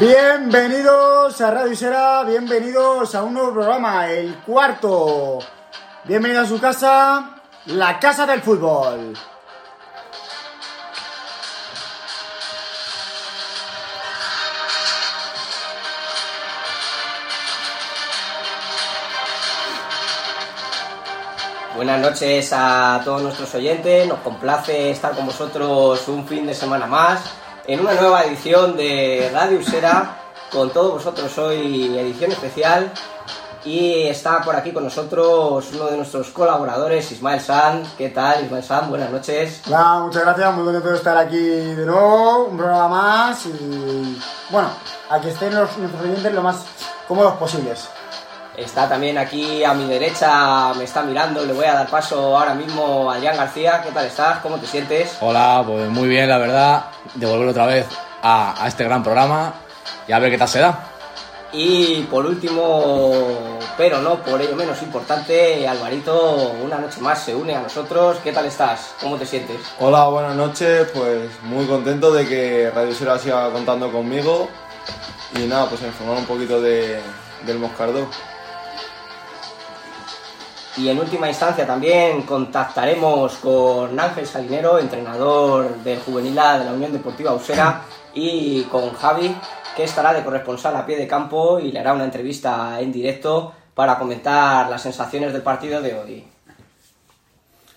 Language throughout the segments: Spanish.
Bienvenidos a Radio Isera, bienvenidos a un nuevo programa, el cuarto. Bienvenidos a su casa, la Casa del Fútbol. Buenas noches a todos nuestros oyentes, nos complace estar con vosotros un fin de semana más en una nueva edición de Radio Usera. Con todos vosotros hoy edición especial y está por aquí con nosotros uno de nuestros colaboradores, Ismael San. ¿Qué tal, Ismael San? Buenas noches. Hola, muchas gracias, muy contento de estar aquí de nuevo, un programa más y bueno, a que estén los, nuestros oyentes lo más cómodos posibles. Está también aquí a mi derecha, me está mirando, le voy a dar paso ahora mismo a Adrián García. ¿Qué tal estás? ¿Cómo te sientes? Hola, pues muy bien, la verdad, de volver otra vez a, a este gran programa y a ver qué tal se da. Y por último, pero no por ello menos importante, Alvarito, una noche más se une a nosotros. ¿Qué tal estás? ¿Cómo te sientes? Hola, buenas noches. Pues muy contento de que Radio Sera siga contando conmigo. Y nada, pues informar un poquito de, del Moscardó. Y en última instancia también contactaremos con Ángel Salinero, entrenador del Juvenil A de la Unión Deportiva Usera, y con Javi, que estará de corresponsal a pie de campo y le hará una entrevista en directo para comentar las sensaciones del partido de hoy.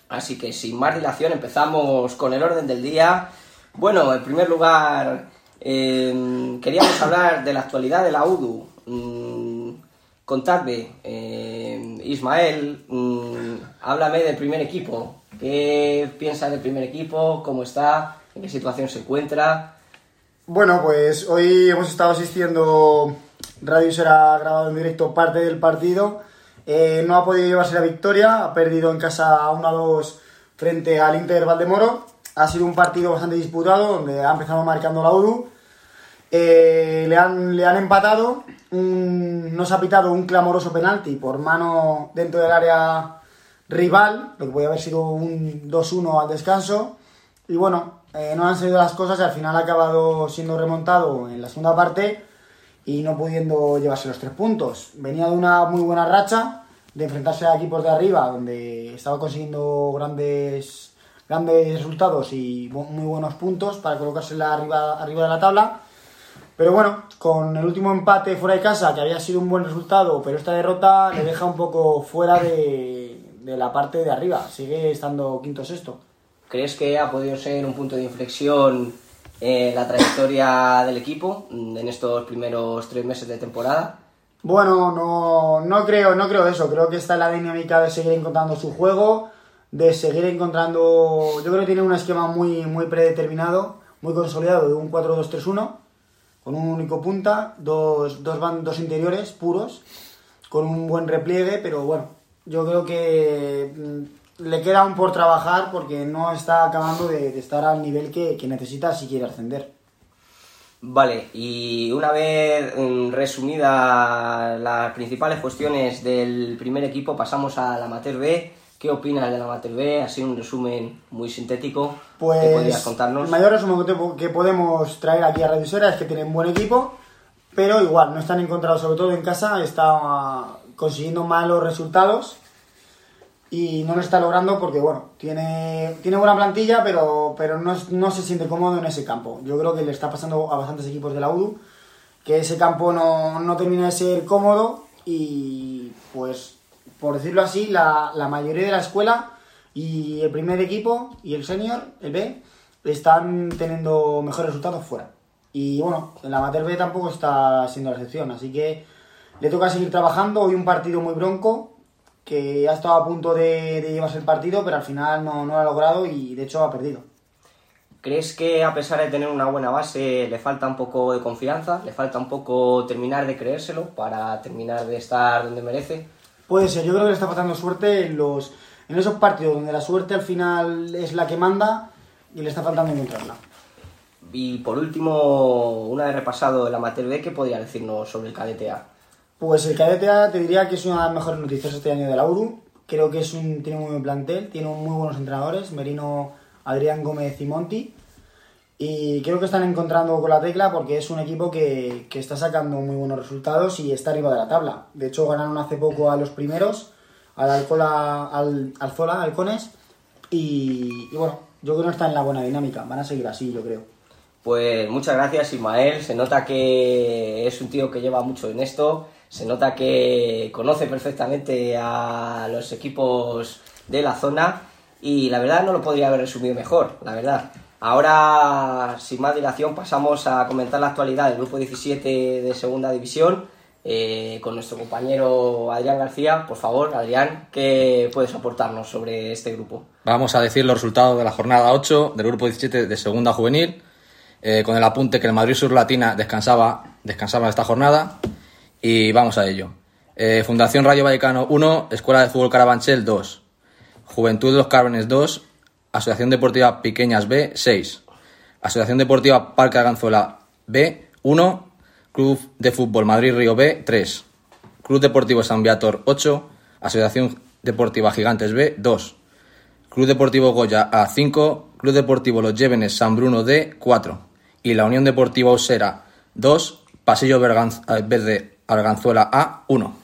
Así que sin más dilación empezamos con el orden del día. Bueno, en primer lugar eh, queríamos hablar de la actualidad de la UDU. Contadme, eh, Ismael, mm, háblame del primer equipo. ¿Qué piensas del primer equipo? ¿Cómo está? ¿En qué situación se encuentra? Bueno, pues hoy hemos estado asistiendo, Radio será grabado en directo parte del partido. Eh, no ha podido llevarse la victoria, ha perdido en casa 1-2 frente al Inter Valdemoro. Ha sido un partido bastante disputado, donde ha empezado marcando la UDU. Eh, le, han, le han empatado, un- no se ha pitado un clamoroso penalti por mano dentro del área rival, lo que podía haber sido un 2-1 al descanso. Y bueno, eh, no han salido las cosas y al final ha acabado siendo remontado en la segunda parte y no pudiendo llevarse los tres puntos. Venía de una muy buena racha de enfrentarse a equipos de arriba donde estaba consiguiendo grandes, grandes resultados y muy buenos puntos para colocarse arriba, arriba de la tabla. Pero bueno, con el último empate fuera de casa, que había sido un buen resultado, pero esta derrota le deja un poco fuera de, de la parte de arriba. Sigue estando quinto sexto. ¿Crees que ha podido ser un punto de inflexión en la trayectoria del equipo mm, en estos primeros tres meses de temporada? Bueno, no, no creo, no creo eso. Creo que está en la dinámica de seguir encontrando su juego, de seguir encontrando. Yo creo que tiene un esquema muy, muy predeterminado, muy consolidado de un 4-2-3-1, con un único punta, dos, dos, dos interiores puros, con un buen repliegue, pero bueno, yo creo que mm, le queda aún por trabajar porque no está acabando de, estar al nivel que, que necesita si quiere ascender. Vale, y una vez mm, resumida las principales cuestiones del primer equipo, pasamos al Amateur B. ¿Qué opinas del Amateur B? Así un resumen muy sintético. Pues ¿Qué podrías contarnos? el mayor resumen que, podemos traer aquí a Radio Sera es que tienen buen equipo, pero igual no están encontrados, sobre todo en casa, está consiguiendo malos resultados y no lo está logrando porque, bueno, tiene, tiene buena plantilla, pero, pero no, no se siente cómodo en ese campo. Yo creo que le está pasando a bastantes equipos de la UDU que ese campo no, no termina de ser cómodo y, pues, por decirlo así, la, la mayoría de la escuela y el primer equipo y el senior, el B, están teniendo mejores resultados fuera. Y bueno, el amateur B tampoco está siendo la excepción, así que le toca seguir trabajando. Hoy un partido muy bronco, que ha estado a punto de, llevarse el partido, pero al final no, no lo ha logrado y de hecho ha perdido. ¿Crees que a pesar de tener una buena base le falta un poco de confianza? ¿Le falta un poco terminar de creérselo para terminar de estar donde merece? Puede ser, yo creo que le está faltando suerte en, los, en esos partidos donde la suerte al final es la que manda y le está faltando encontrarla. Y por último, una vez repasado el Amateur B, ¿qué podría decirnos sobre el cadete A? Pues el cadete A te diría que es una de las mejores noticias este año de la UDU. Creo que es un, tiene muy buen plantel, tiene muy buenos entrenadores, Merino, Adrián Gómez y Monti. Y creo que están encontrando con la tecla porque es un equipo que, que está sacando muy buenos resultados y está arriba de la tabla. De hecho, ganaron hace poco a los primeros, al Alcola, al Alzola, Halcones. Y, y bueno, yo creo que están en la buena dinámica. Van a seguir así, yo creo. Pues muchas gracias Ismael, se nota que es un tío que lleva mucho en esto, se nota que conoce perfectamente a los equipos de la zona y la verdad no lo podría haber resumido mejor, la verdad. Ahora, sin más dilación, pasamos a comentar la actualidad del grupo 17 de Segunda División eh, con nuestro compañero Adrián García. Por favor, Adrián, ¿qué puedes aportarnos sobre este grupo? Vamos a decir los resultados de la jornada 8 del grupo 17 de Segunda Juvenil, eh, con el apunte que el Madrid Sur Latina descansaba, esta jornada. Y vamos a ello. Eh, Fundación Rayo Vallecano 1, Escuela de Fútbol Carabanchel 2, Juventud de los Cármenes 2, Asociación Deportiva Piqueñas B 6, Asociación Deportiva Parque Arganzuela B 1, Club de Fútbol Madrid Río B 3, Club Deportivo San Viator 8, Asociación Deportiva Gigantes B 2, Club Deportivo Goya A 5, Club Deportivo Los Llévenes San Bruno D 4 y la Unión Deportiva Osera 2, Pasillo eh, Verde Arganzuela A 1.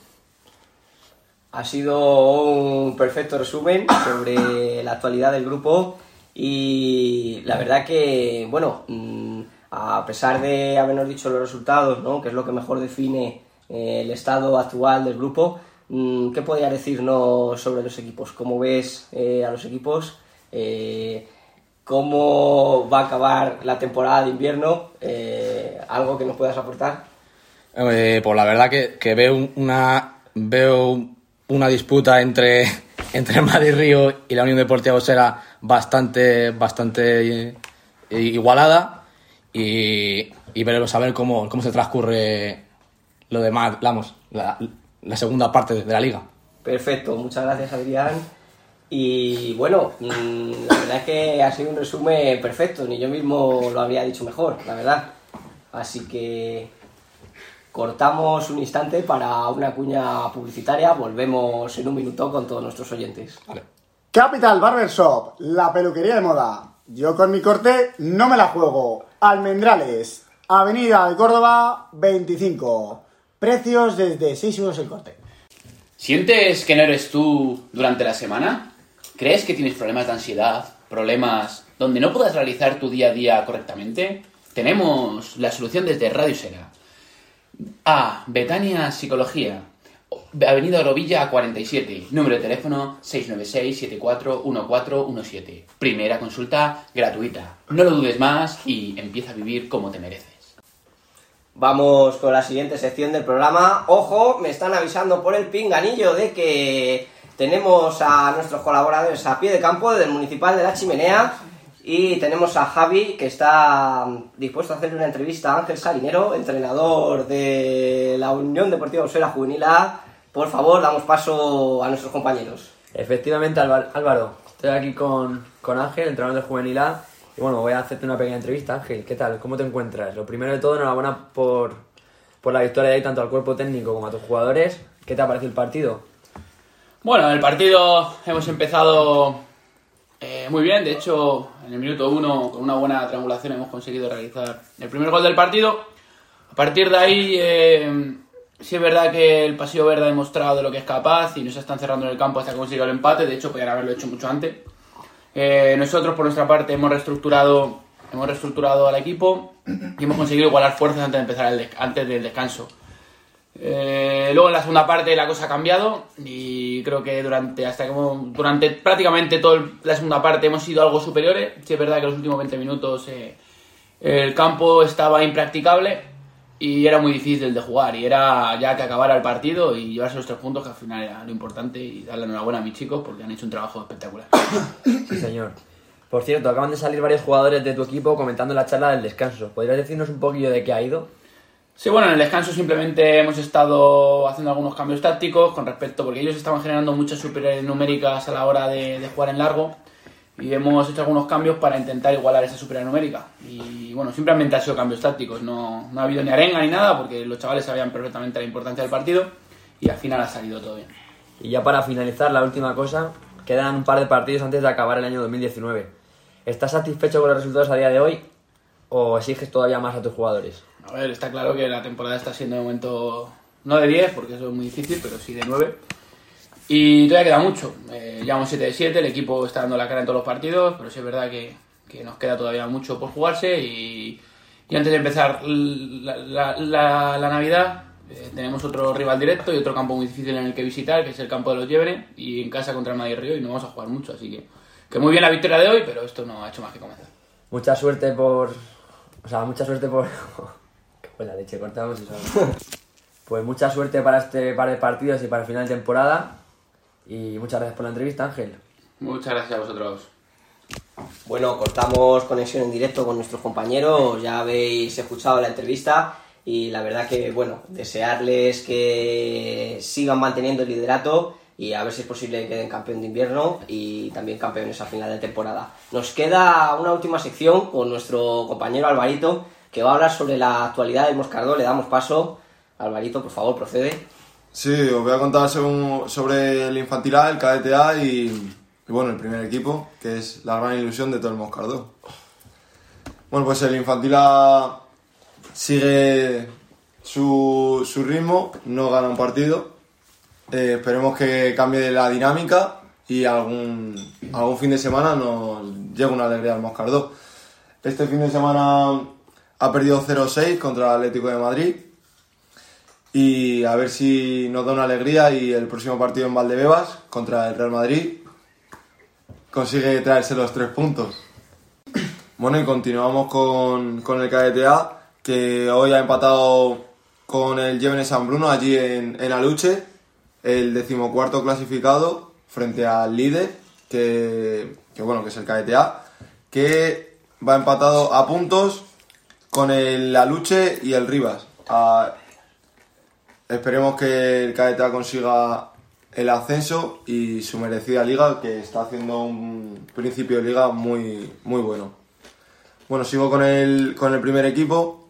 Ha sido un perfecto resumen sobre la actualidad del grupo y la verdad que, bueno, mm, a pesar de habernos dicho los resultados, ¿no? que es lo que mejor define eh, el estado actual del grupo, mm, ¿qué podría decirnos sobre los equipos? ¿Cómo ves eh, a los equipos? Eh, ¿Cómo va a acabar la temporada de invierno? ¿Algo que nos puedas aportar? Eh, pues la verdad que, que veo un- una veo una disputa entre, entre Madrid Río y la Unión Deportiva Osera bastante bastante eh, igualada y, y veremos a ver cómo, cómo se transcurre lo demás, vamos, la, la segunda parte de la liga. Perfecto, muchas gracias Adrián. Y bueno, mm, la verdad es que ha sido un resumen perfecto, ni yo mismo lo habría dicho mejor, la verdad. Así que cortamos un instante para una cuña publicitaria, volvemos en un minuto con todos nuestros oyentes. Vale. Capital Barbershop, la peluquería de moda. Yo con mi corte no me la juego. Almendrales, Avenida de Córdoba 25. Precios desde 6 euros el corte. ¿Sientes que no eres tú durante la semana? ¿Crees que tienes problemas de ansiedad? ¿Problemas donde no puedas realizar tu día a día correctamente? Tenemos la solución desde Radio Sera. A. Betania Psicología. Avenida Orovilla 47. Número de teléfono 696-741417. Primera consulta gratuita. No lo dudes más y empieza a vivir como te mereces. Vamos con la siguiente sección del programa. Ojo, me están avisando por el pinganillo de que tenemos a nuestros colaboradores a pie de campo del Municipal de la Chimenea y tenemos a Javi que está dispuesto a hacerle una entrevista a Ángel Salinero, entrenador de la Unión Deportiva Osera Juvenil A. Por favor, damos paso a nuestros compañeros. Efectivamente, Álvar- Álvaro, estoy aquí con, con Ángel, entrenador de Juvenil A, y bueno, voy a hacerte una pequeña entrevista. Ángel, ¿qué tal? ¿Cómo te encuentras? Lo primero de todo, enhorabuena por, por la victoria de hoy, tanto al cuerpo técnico como a tus jugadores. ¿Qué te ha parecido el partido? Bueno, el partido hemos empezado eh, muy bien. De hecho, en el minuto uno, con una buena triangulación, hemos conseguido realizar el primer gol del partido. A partir de ahí, eh, sí es verdad que el Pasillo Verde ha demostrado de lo que es capaz y no se están cerrando en el campo hasta conseguir el empate. De hecho, podrían haberlo hecho mucho antes. Eh, nosotros, por nuestra parte, hemos reestructurado, hemos reestructurado al equipo y hemos conseguido igualar fuerzas antes de empezar el antes del descanso. Eh, luego en la segunda parte la cosa ha cambiado y creo que durante hasta que durante prácticamente toda la segunda parte hemos sido algo superiores. Sí es verdad que los últimos 20 minutos eh, el campo estaba impracticable y era muy difícil de jugar y era ya que acabara el partido y llevarse los tres puntos que al final era lo importante y darle enhorabuena a mis chicos porque han hecho un trabajo espectacular. Sí, señor. Por cierto, acaban de salir varios jugadores de tu equipo comentando la charla del descanso. ¿Podrías decirnos un poquillo de qué ha ido? Sí, bueno, en el descanso simplemente hemos estado haciendo algunos cambios tácticos con respecto, porque ellos estaban generando muchas superioridades numéricas a la hora de, de jugar en largo y hemos hecho algunos cambios para intentar igualar esa superioridad numérica. Y bueno, simplemente han sido cambios tácticos, no, no ha habido ni arenga ni nada, porque los chavales sabían perfectamente la importancia del partido y al final ha salido todo bien. Y ya para finalizar, la última cosa, quedan un par de partidos antes de acabar el año 2019. ¿Estás satisfecho con los resultados a día de hoy? o exiges todavía más a tus jugadores? A ver, está claro que la temporada está siendo de momento no de 10, porque eso es muy difícil, pero sí de 9. Y todavía queda mucho. Eh, llevamos 7 de 7, el equipo está dando la cara en todos los partidos, pero sí es verdad que, que nos queda todavía mucho por jugarse. Y, y antes de empezar la, la- la- la Navidad, eh, tenemos otro rival directo y otro campo muy difícil en el que visitar, que es el campo de los Llebre, y en casa contra el Madrid Río, y no vamos a jugar mucho. Así que, que muy bien la victoria de hoy, pero esto no ha hecho más que comenzar. Mucha suerte por. O sea, mucha suerte por. Qué buena leche, cortamos y sabemos. Pues mucha suerte para este par de partidos y para el final de temporada. Y muchas gracias por la entrevista, Ángel. Muchas gracias a vosotros. Bueno, cortamos conexión en directo con nuestros compañeros, ya habéis escuchado la entrevista y la verdad que, bueno, desearles que sigan manteniendo el liderato y a ver si es posible que queden campeón de invierno y también campeones a final de temporada. Nos queda una última sección con nuestro compañero Alvarito que va a hablar sobre la actualidad del Moscardó. Le damos paso. Alvarito, por favor, procede. Sí, os voy a contar sobre el infantil A, el cadete y, bueno, el primer equipo, que es la gran ilusión de todo el Moscardó. Bueno, pues el infantil A sigue su, su ritmo, no gana un partido. Eh, esperemos que cambie la dinámica y algún, algún fin de semana nos llegue una alegría al Moscardó. Este fin de semana ha perdido 0-6 contra el Atlético de Madrid y a ver si nos da una alegría y el próximo partido en Valdebebas contra el Real Madrid consigue traerse los tres puntos. Bueno, y continuamos con, con el KDTA, que hoy ha empatado con el Llévenes San Bruno allí en, en Aluche, el decimocuarto clasificado frente al líder, que, que bueno, que es el KDTA, que va empatado a puntos con el Aluche y el Rivas. Esperemos que el KDTA consiga el ascenso y su merecida liga, que está haciendo un principio de liga muy, muy bueno. Bueno, sigo con el, con el primer equipo.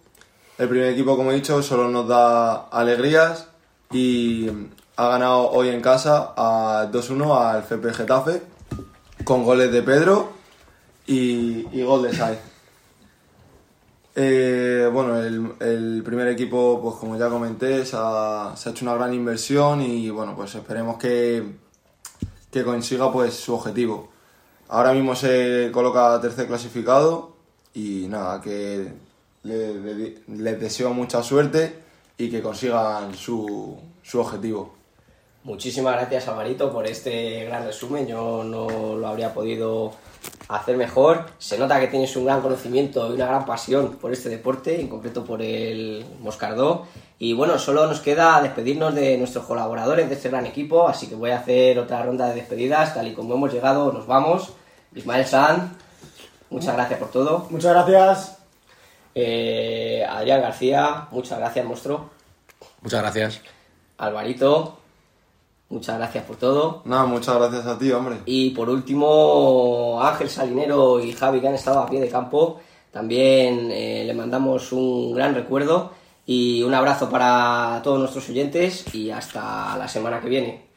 El primer equipo, como he dicho, solo nos da alegrías y ha ganado hoy en casa a 2-1 al FP Getafe con goles de Pedro y, y gol de Saez. Eh, bueno, el, el primer equipo, pues como ya comenté, se ha, se ha hecho una gran inversión y bueno, pues esperemos que, que consiga pues su objetivo. Ahora mismo se coloca tercer clasificado y nada, que le- le- les deseo mucha suerte y que consigan su, su objetivo. Muchísimas gracias, Alvarito, por este gran resumen. Yo no lo habría podido hacer mejor. Se nota que tienes un gran conocimiento y una gran pasión por este deporte, en concreto por el Moscardó. Y bueno, solo nos queda despedirnos de nuestros colaboradores de este gran equipo, así que voy a hacer otra ronda de despedidas. Tal y como hemos llegado, nos vamos. Ismael San, muchas gracias por todo. Muchas gracias. Eh, Adrián García, muchas gracias, monstruo. Muchas gracias. Alvarito, muchas gracias por todo. Nada, muchas gracias a ti, hombre. Y por último, Ángel Salinero y Javi, que han estado a pie de campo, también eh, le mandamos un gran recuerdo y un abrazo para todos nuestros oyentes y hasta la semana que viene.